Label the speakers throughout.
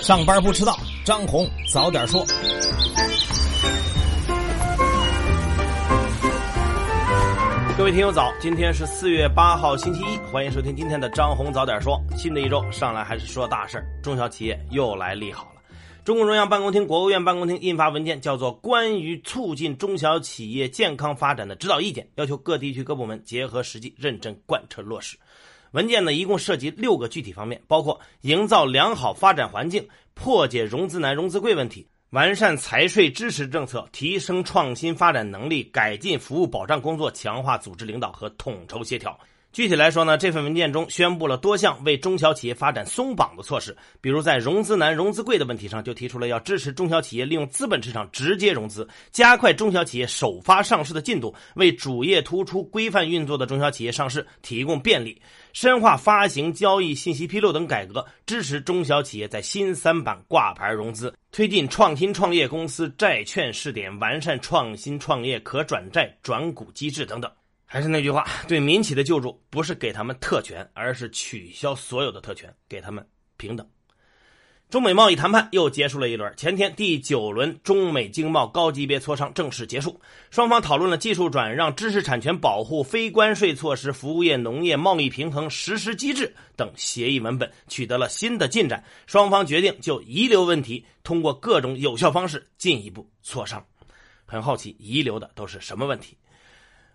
Speaker 1: 上班不迟到，张红早点说。各位听友早，今天是四月八号星期一，欢迎收听今天的张红早点说。新的一周上来还是说大事儿中小企业又来利好了。中共中央办公厅、国务院办公厅印发文件，叫做《关于促进中小企业健康发展的指导意见》，要求各地区各部门结合实际，认真贯彻落实。文件呢，一共涉及六个具体方面，包括营造良好发展环境、破解融资难、融资贵问题、完善财税支持政策、提升创新发展能力、改进服务保障工作、强化组织领导和统筹协调。具体来说呢，这份文件中宣布了多项为中小企业发展松绑的措施，比如在融资难、融资贵的问题上，就提出了要支持中小企业利用资本市场直接融资，加快中小企业首发上市的进度，为主业突出、规范运作的中小企业上市提供便利，深化发行交易信息披露等改革，支持中小企业在新三板挂牌融资，推进创新创业公司债券试点，完善创新创业可转债转股机制等等。还是那句话，对民企的救助不是给他们特权，而是取消所有的特权，给他们平等。中美贸易谈判又结束了一轮，前天第九轮中美经贸高级别磋商正式结束，双方讨论了技术转让、知识产权保护、非关税措施、服务业、农业贸易平衡实施机制等协议文本，取得了新的进展。双方决定就遗留问题，通过各种有效方式进一步磋商。很好奇，遗留的都是什么问题？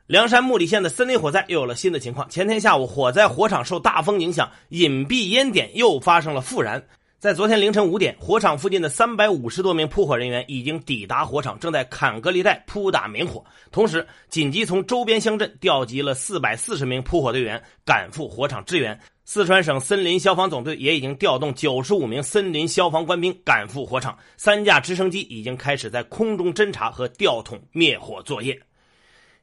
Speaker 1: 凉山木里县的森林火灾又有了新的情况。前天下午，火灾火场受大风影响，隐蔽烟点又发生了复燃。在昨天凌晨五点，火场附近的三百五十多名扑火人员已经抵达火场，正在砍隔离带扑打明火。同时，紧急从周边乡镇调集了四百四十名扑火队员赶赴火场支援。四川省森林消防总队也已经调动九十五名森林消防官兵赶赴火场，三架直升机已经开始在空中侦察和吊桶灭火作业。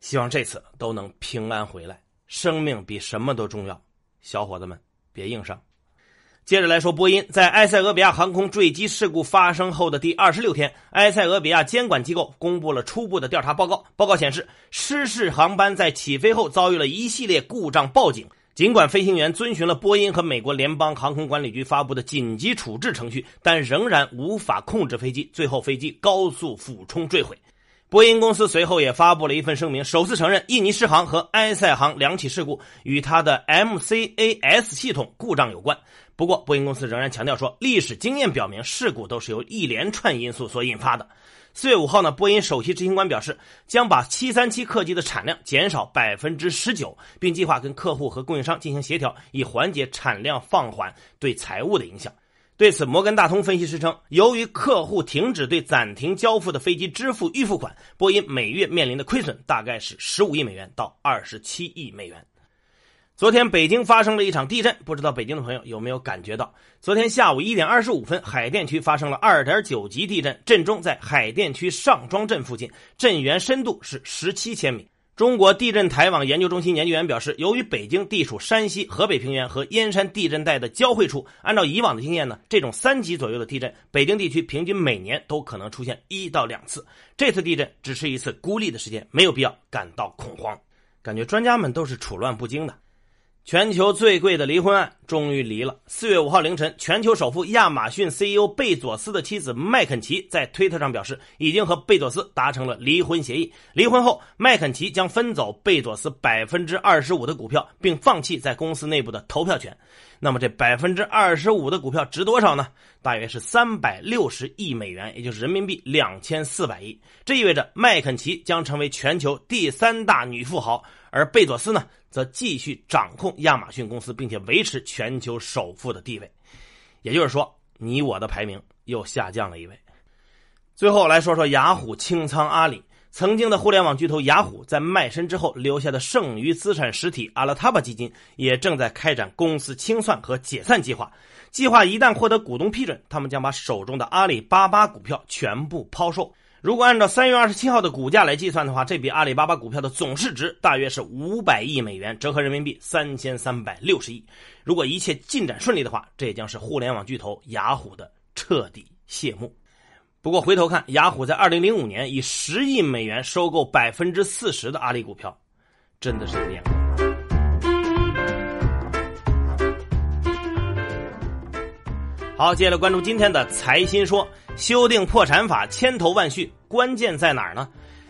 Speaker 1: 希望这次都能平安回来，生命比什么都重要。小伙子们，别硬上。接着来说，波音在埃塞俄比亚航空坠机事故发生后的第二十六天，埃塞俄比亚监管机构公布了初步的调查报告。报告显示，失事航班在起飞后遭遇了一系列故障报警。尽管飞行员遵循了波音和美国联邦航空管理局发布的紧急处置程序，但仍然无法控制飞机，最后飞机高速俯冲坠毁。波音公司随后也发布了一份声明，首次承认印尼狮航和埃塞航两起事故与它的 MCAS 系统故障有关。不过，波音公司仍然强调说，历史经验表明，事故都是由一连串因素所引发的。四月五号呢，波音首席执行官表示，将把737客机的产量减少百分之十九，并计划跟客户和供应商进行协调，以缓解产量放缓对财务的影响。对此，摩根大通分析师称，由于客户停止对暂停交付的飞机支付预付款，波音每月面临的亏损大概是十五亿美元到二十七亿美元。昨天北京发生了一场地震，不知道北京的朋友有没有感觉到？昨天下午一点二十五分，海淀区发生了二点九级地震，震中在海淀区上庄镇附近，震源深度是十七千米。中国地震台网研究中心研究员表示，由于北京地处山西、河北平原和燕山地震带的交汇处，按照以往的经验呢，这种三级左右的地震，北京地区平均每年都可能出现一到两次。这次地震只是一次孤立的事件，没有必要感到恐慌。感觉专家们都是处乱不惊的。全球最贵的离婚案终于离了。四月五号凌晨，全球首富亚马逊 CEO 贝佐斯的妻子麦肯齐在推特上表示，已经和贝佐斯达成了离婚协议。离婚后，麦肯齐将分走贝佐斯百分之二十五的股票，并放弃在公司内部的投票权。那么，这百分之二十五的股票值多少呢？大约是三百六十亿美元，也就是人民币两千四百亿。这意味着麦肯齐将成为全球第三大女富豪。而贝佐斯呢，则继续掌控亚马逊公司，并且维持全球首富的地位。也就是说，你我的排名又下降了一位。最后来说说雅虎清仓阿里。曾经的互联网巨头雅虎在卖身之后留下的剩余资产实体阿拉塔巴基金，也正在开展公司清算和解散计划。计划一旦获得股东批准，他们将把手中的阿里巴巴股票全部抛售。如果按照三月二十七号的股价来计算的话，这笔阿里巴巴股票的总市值大约是五百亿美元，折合人民币三千三百六十亿。如果一切进展顺利的话，这也将是互联网巨头雅虎的彻底谢幕。不过回头看，雅虎在二零零五年以十亿美元收购百分之四十的阿里股票，真的是有眼光。好，接下来关注今天的财新说，修订破产法千头万绪，关键在哪儿呢？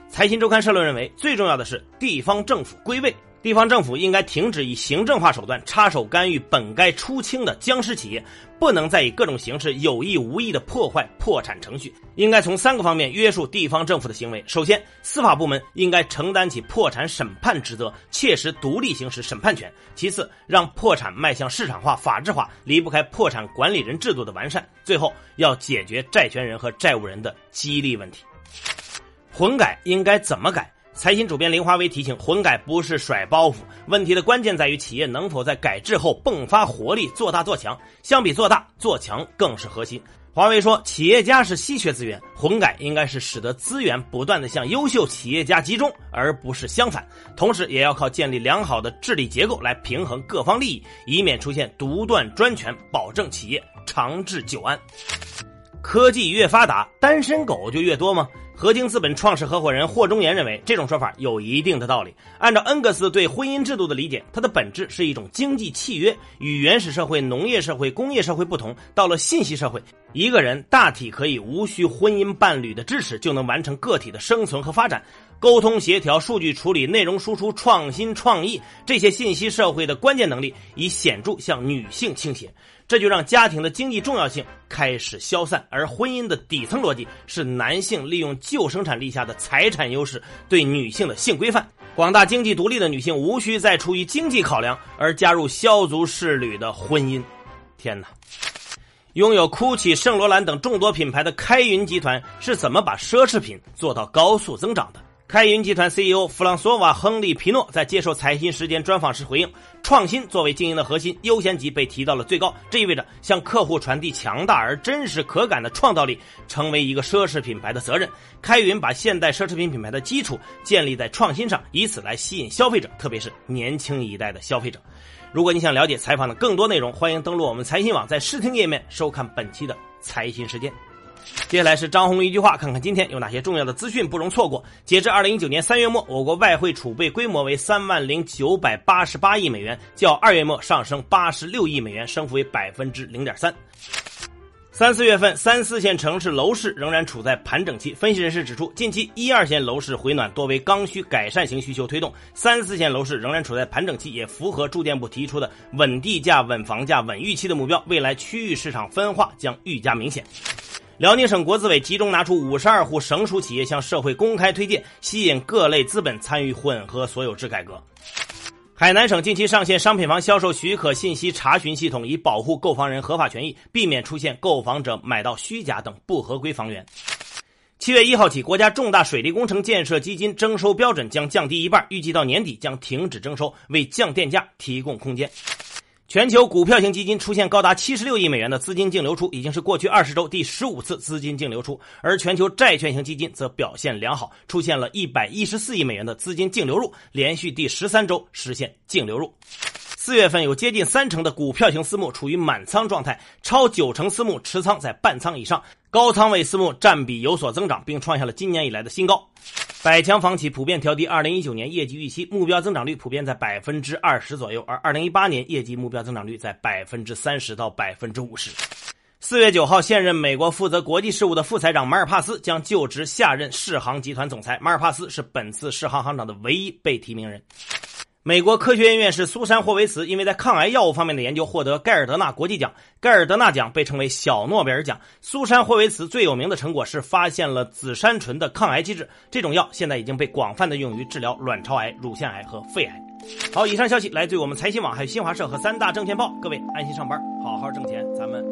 Speaker 1: 财新周刊社论认为，最重要的是地方政府归位。地方政府应该停止以行政化手段插手干预本该出清的僵尸企业，不能再以各种形式有意无意的破坏破产程序。应该从三个方面约束地方政府的行为：首先，司法部门应该承担起破产审判职责，切实独立行使审判权；其次，让破产迈向市场化、法治化，离不开破产管理人制度的完善；最后，要解决债权人和债务人的激励问题。混改应该怎么改？财新主编林华为提醒：混改不是甩包袱，问题的关键在于企业能否在改制后迸发活力、做大做强。相比做大做强更是核心。华为说，企业家是稀缺资源，混改应该是使得资源不断的向优秀企业家集中，而不是相反。同时，也要靠建立良好的治理结构来平衡各方利益，以免出现独断专权，保证企业长治久安。科技越发达，单身狗就越多吗？合金资本创始合伙人霍中岩认为，这种说法有一定的道理。按照恩格斯对婚姻制度的理解，它的本质是一种经济契约。与原始社会、农业社会、工业社会不同，到了信息社会，一个人大体可以无需婚姻伴侣的支持，就能完成个体的生存和发展。沟通协调、数据处理、内容输出、创新创意，这些信息社会的关键能力已显著向女性倾斜。这就让家庭的经济重要性开始消散，而婚姻的底层逻辑是男性利用旧生产力下的财产优势对女性的性规范。广大经济独立的女性无需再出于经济考量而加入萧族侍女的婚姻。天哪！拥有 GUCCI、圣罗兰等众多品牌的开云集团是怎么把奢侈品做到高速增长的？开云集团 CEO 弗朗索瓦·亨利·皮诺在接受财新时间专访时回应：“创新作为经营的核心优先级被提到了最高，这意味着向客户传递强大而真实可感的创造力，成为一个奢侈品牌的责任。开云把现代奢侈品品牌的基础建立在创新上，以此来吸引消费者，特别是年轻一代的消费者。如果你想了解采访的更多内容，欢迎登录我们财新网，在视听页面收看本期的财新时间。”接下来是张红一句话，看看今天有哪些重要的资讯不容错过。截至二零一九年三月末，我国外汇储备规模为三万零九百八十八亿美元，较二月末上升八十六亿美元，升幅为百分之零点三。三四月份，三四线城市楼市仍然处在盘整期。分析人士指出，近期一二线楼市回暖多为刚需改善型需求推动，三四线楼市仍然处在盘整期，也符合住建部提出的稳地价、稳房价、稳预期的目标。未来区域市场分化将愈加明显。辽宁省国资委集中拿出五十二户省属企业向社会公开推荐，吸引各类资本参与混合所有制改革。海南省近期上线商品房销售许可信息查询系统，以保护购房人合法权益，避免出现购房者买到虚假等不合规房源。七月一号起，国家重大水利工程建设基金征收标准将降低一半，预计到年底将停止征收，为降电价提供空间。全球股票型基金出现高达七十六亿美元的资金净流出，已经是过去二十周第十五次资金净流出。而全球债券型基金则表现良好，出现了一百一十四亿美元的资金净流入，连续第十三周实现净流入。四月份有接近三成的股票型私募处于满仓状态，超九成私募持仓在半仓以上，高仓位私募占比有所增长，并创下了今年以来的新高。百强房企普遍调低二零一九年业绩预期，目标增长率普遍在百分之二十左右，而二零一八年业绩目标增长率在百分之三十到百分之五十。四月九号，现任美国负责国际事务的副财长马尔帕斯将就职下任世行集团总裁。马尔帕斯是本次世行行长的唯一被提名人。美国科学院院士苏珊·霍维茨因为在抗癌药物方面的研究获得盖尔德纳国际奖。盖尔德纳奖被称为“小诺贝尔奖”。苏珊·霍维茨最有名的成果是发现了紫杉醇的抗癌机制，这种药现在已经被广泛的用于治疗卵巢癌、乳腺癌和肺癌。好，以上消息来自于我们财新网、还有新华社和三大证券报。各位安心上班，好好挣钱，咱们